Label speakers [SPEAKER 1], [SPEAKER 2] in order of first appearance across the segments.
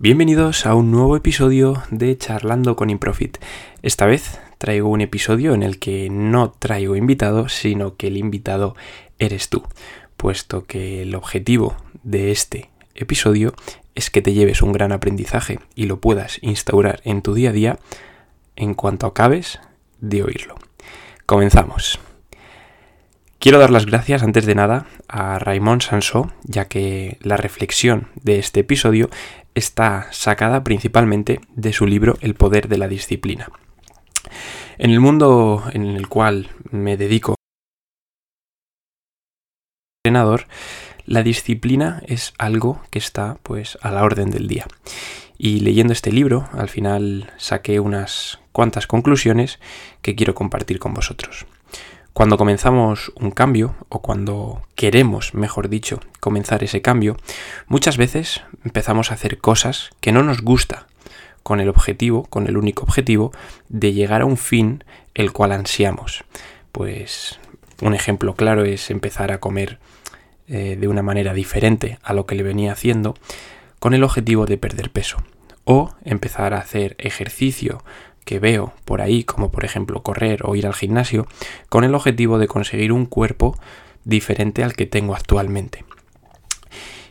[SPEAKER 1] Bienvenidos a un nuevo episodio de Charlando con Improfit. Esta vez traigo un episodio en el que no traigo invitado, sino que el invitado eres tú, puesto que el objetivo de este episodio es que te lleves un gran aprendizaje y lo puedas instaurar en tu día a día en cuanto acabes de oírlo. Comenzamos. Quiero dar las gracias antes de nada a Raymond Sansó, ya que la reflexión de este episodio está sacada principalmente de su libro El poder de la disciplina. En el mundo en el cual me dedico entrenador, la disciplina es algo que está pues a la orden del día. Y leyendo este libro, al final saqué unas cuantas conclusiones que quiero compartir con vosotros. Cuando comenzamos un cambio, o cuando queremos, mejor dicho, comenzar ese cambio, muchas veces empezamos a hacer cosas que no nos gusta, con el objetivo, con el único objetivo, de llegar a un fin el cual ansiamos. Pues un ejemplo claro es empezar a comer eh, de una manera diferente a lo que le venía haciendo, con el objetivo de perder peso. O empezar a hacer ejercicio que veo por ahí, como por ejemplo correr o ir al gimnasio, con el objetivo de conseguir un cuerpo diferente al que tengo actualmente.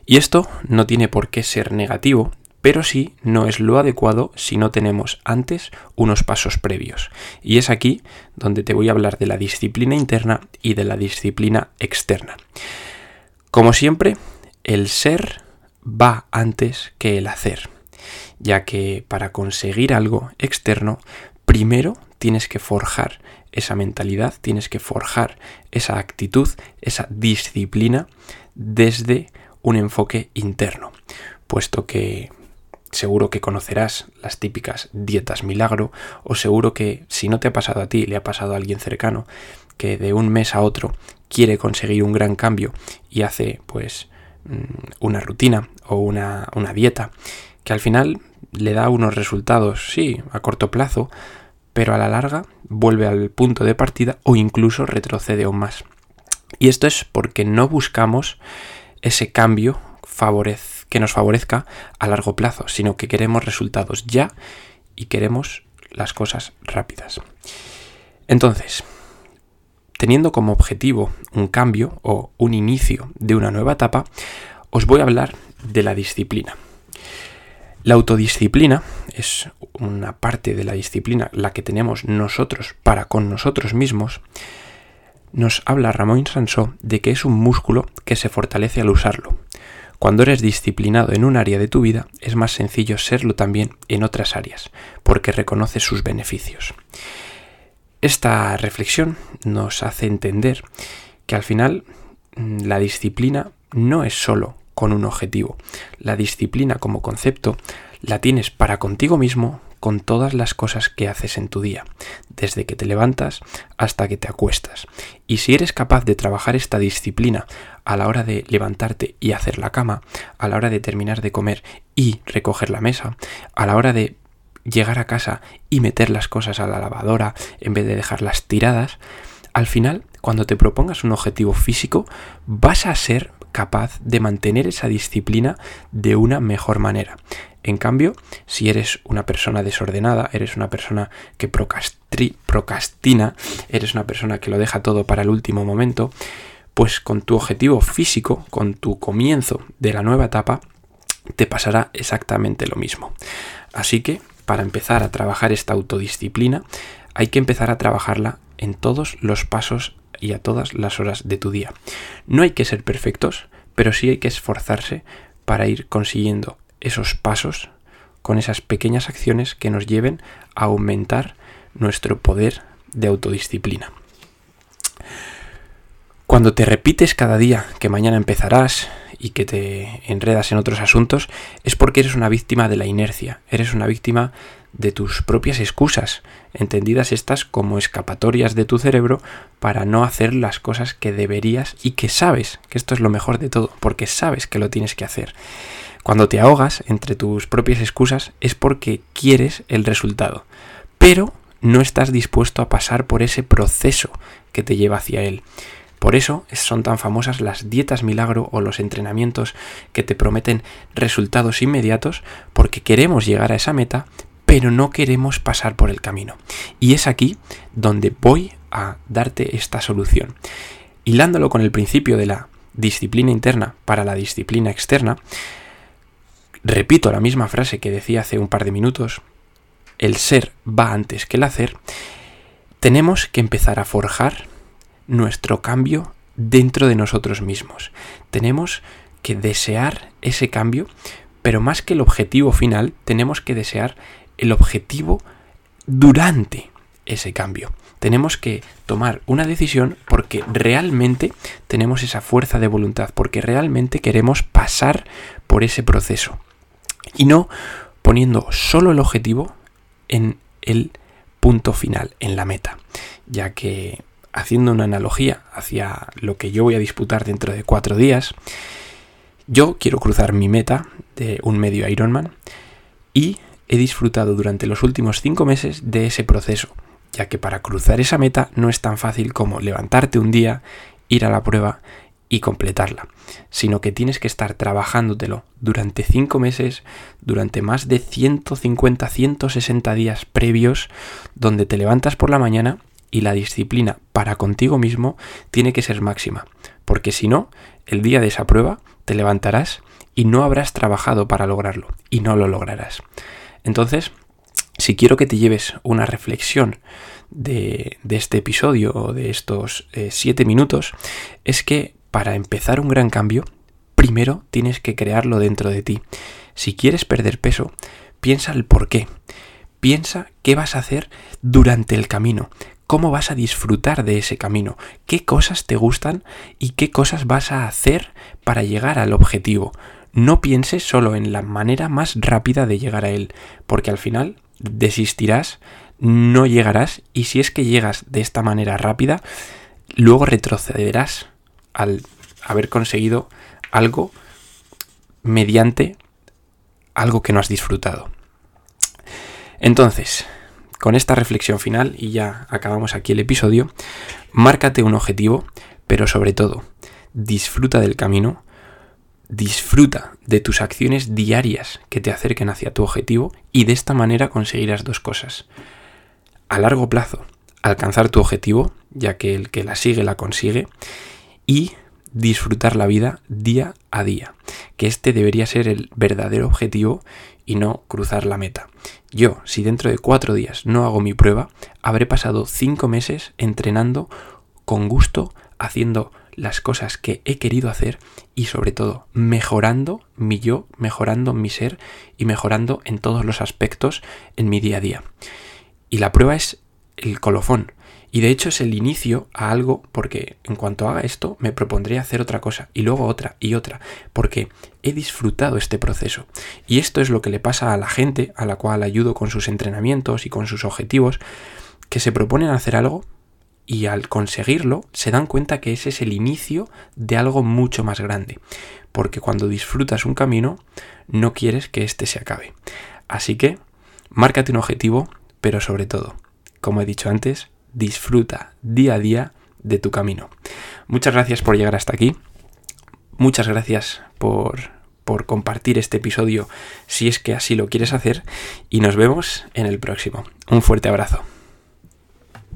[SPEAKER 1] Y esto no tiene por qué ser negativo, pero sí no es lo adecuado si no tenemos antes unos pasos previos. Y es aquí donde te voy a hablar de la disciplina interna y de la disciplina externa. Como siempre, el ser va antes que el hacer ya que para conseguir algo externo, primero tienes que forjar esa mentalidad, tienes que forjar esa actitud, esa disciplina desde un enfoque interno, puesto que seguro que conocerás las típicas dietas milagro o seguro que si no te ha pasado a ti, le ha pasado a alguien cercano que de un mes a otro quiere conseguir un gran cambio y hace pues mm, una rutina o una, una dieta que al final le da unos resultados, sí, a corto plazo, pero a la larga vuelve al punto de partida o incluso retrocede aún más. Y esto es porque no buscamos ese cambio que nos favorezca a largo plazo, sino que queremos resultados ya y queremos las cosas rápidas. Entonces, teniendo como objetivo un cambio o un inicio de una nueva etapa, os voy a hablar de la disciplina. La autodisciplina es una parte de la disciplina, la que tenemos nosotros para con nosotros mismos. Nos habla Ramón Sansó de que es un músculo que se fortalece al usarlo. Cuando eres disciplinado en un área de tu vida, es más sencillo serlo también en otras áreas, porque reconoces sus beneficios. Esta reflexión nos hace entender que al final mm, la disciplina no es solo con un objetivo. La disciplina como concepto la tienes para contigo mismo con todas las cosas que haces en tu día, desde que te levantas hasta que te acuestas. Y si eres capaz de trabajar esta disciplina a la hora de levantarte y hacer la cama, a la hora de terminar de comer y recoger la mesa, a la hora de llegar a casa y meter las cosas a la lavadora en vez de dejarlas tiradas, al final, cuando te propongas un objetivo físico, vas a ser capaz de mantener esa disciplina de una mejor manera. En cambio, si eres una persona desordenada, eres una persona que procrastina, eres una persona que lo deja todo para el último momento, pues con tu objetivo físico, con tu comienzo de la nueva etapa, te pasará exactamente lo mismo. Así que, para empezar a trabajar esta autodisciplina, hay que empezar a trabajarla en todos los pasos y a todas las horas de tu día. No hay que ser perfectos, pero sí hay que esforzarse para ir consiguiendo esos pasos con esas pequeñas acciones que nos lleven a aumentar nuestro poder de autodisciplina. Cuando te repites cada día que mañana empezarás y que te enredas en otros asuntos, es porque eres una víctima de la inercia, eres una víctima de tus propias excusas, entendidas estas como escapatorias de tu cerebro para no hacer las cosas que deberías y que sabes, que esto es lo mejor de todo, porque sabes que lo tienes que hacer. Cuando te ahogas entre tus propias excusas es porque quieres el resultado, pero no estás dispuesto a pasar por ese proceso que te lleva hacia él. Por eso son tan famosas las dietas milagro o los entrenamientos que te prometen resultados inmediatos porque queremos llegar a esa meta, pero no queremos pasar por el camino. Y es aquí donde voy a darte esta solución. Hilándolo con el principio de la disciplina interna para la disciplina externa, repito la misma frase que decía hace un par de minutos, el ser va antes que el hacer, tenemos que empezar a forjar nuestro cambio dentro de nosotros mismos. Tenemos que desear ese cambio, pero más que el objetivo final, tenemos que desear el objetivo durante ese cambio. Tenemos que tomar una decisión porque realmente tenemos esa fuerza de voluntad, porque realmente queremos pasar por ese proceso. Y no poniendo solo el objetivo en el punto final, en la meta. Ya que haciendo una analogía hacia lo que yo voy a disputar dentro de cuatro días, yo quiero cruzar mi meta de un medio Ironman y he disfrutado durante los últimos cinco meses de ese proceso, ya que para cruzar esa meta no es tan fácil como levantarte un día, ir a la prueba y completarla, sino que tienes que estar trabajándotelo durante cinco meses, durante más de 150, 160 días previos, donde te levantas por la mañana y la disciplina para contigo mismo tiene que ser máxima, porque si no, el día de esa prueba te levantarás y no habrás trabajado para lograrlo y no lo lograrás. Entonces, si quiero que te lleves una reflexión de, este episodio o de estos eh, siete minutos, es que para empezar un gran cambio, primero tienes que crearlo dentro de ti. Si quieres perder peso, piensa el por qué. Piensa qué vas a hacer durante el camino, cómo vas a disfrutar de ese camino, qué cosas te gustan y qué cosas vas a hacer para llegar al objetivo. No pienses solo en la manera más rápida de llegar a él, porque al final desistirás, no llegarás y si es que llegas de esta manera rápida, luego retrocederás al haber conseguido algo mediante algo que no has disfrutado. Entonces, con esta reflexión final, y ya acabamos aquí el episodio, márcate un objetivo, pero sobre todo, disfruta del camino, disfruta de tus acciones diarias que te acerquen hacia tu objetivo y de esta manera conseguirás dos cosas. A largo plazo, alcanzar tu objetivo, ya que el que la sigue la consigue, y disfrutar la vida día a día, que este debería ser el verdadero objetivo y no cruzar la meta. Yo, si dentro de cuatro días no hago mi prueba, habré pasado cinco meses entrenando con gusto, haciendo las cosas que he querido hacer y sobre todo mejorando mi yo, mejorando mi ser y mejorando en todos los aspectos en mi día a día. Y la prueba es el colofón. Y de hecho es el inicio a algo porque en cuanto haga esto me propondré hacer otra cosa y luego otra y otra porque he disfrutado este proceso. Y esto es lo que le pasa a la gente a la cual ayudo con sus entrenamientos y con sus objetivos que se proponen hacer algo y al conseguirlo se dan cuenta que ese es el inicio de algo mucho más grande. Porque cuando disfrutas un camino no quieres que éste se acabe. Así que márcate un objetivo, pero sobre todo, como he dicho antes, disfruta día a día de tu camino. Muchas gracias por llegar hasta aquí. Muchas gracias por, por compartir este episodio si es que así lo quieres hacer y nos vemos en el próximo. Un fuerte abrazo.